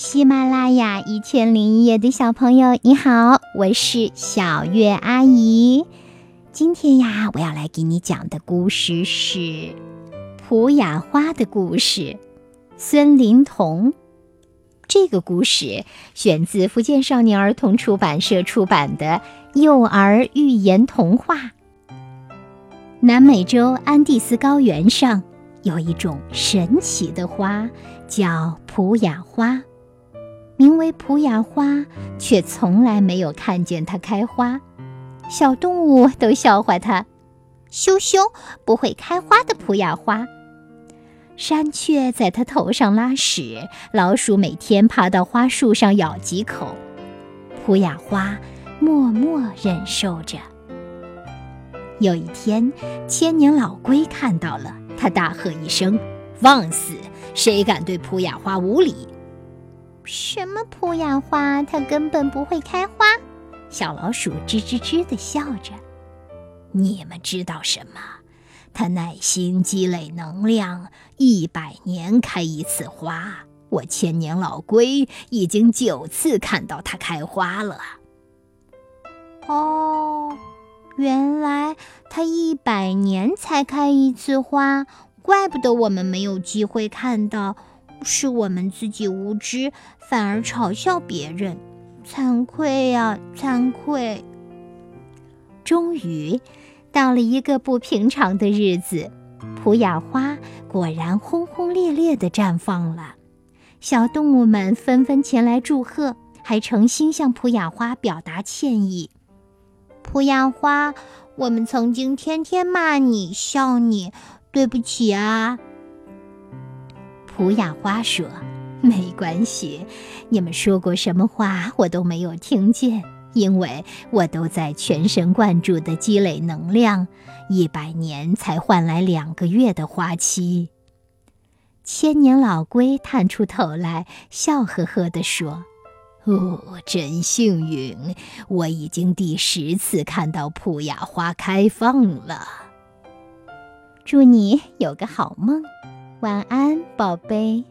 喜马拉雅一千零一夜的小朋友，你好，我是小月阿姨。今天呀，我要来给你讲的故事是《普雅花的故事》。孙林童，这个故事选自福建少年儿童出版社出版的幼儿寓言童话。南美洲安第斯高原上有一种神奇的花，叫普雅花。名为普雅花，却从来没有看见它开花。小动物都笑话它：“羞羞，不会开花的普雅花。”山雀在它头上拉屎，老鼠每天爬到花树上咬几口。普雅花默默忍受着。有一天，千年老龟看到了，它大喝一声：“放肆！谁敢对普雅花无礼？”什么普雅花？它根本不会开花。小老鼠吱吱吱地笑着。你们知道什么？它耐心积累能量，一百年开一次花。我千年老龟已经九次看到它开花了。哦，原来它一百年才开一次花，怪不得我们没有机会看到。是我们自己无知，反而嘲笑别人，惭愧呀，惭愧！终于，到了一个不平常的日子，普雅花果然轰轰烈烈地绽放了。小动物们纷纷前来祝贺，还诚心向普雅花表达歉意。普雅花，我们曾经天天骂你、笑你，对不起啊！普雅花说：“没关系，你们说过什么话我都没有听见，因为我都在全神贯注地积累能量，一百年才换来两个月的花期。”千年老龟探出头来，笑呵呵地说：“哦，真幸运，我已经第十次看到普雅花开放了。祝你有个好梦。”晚安，宝贝。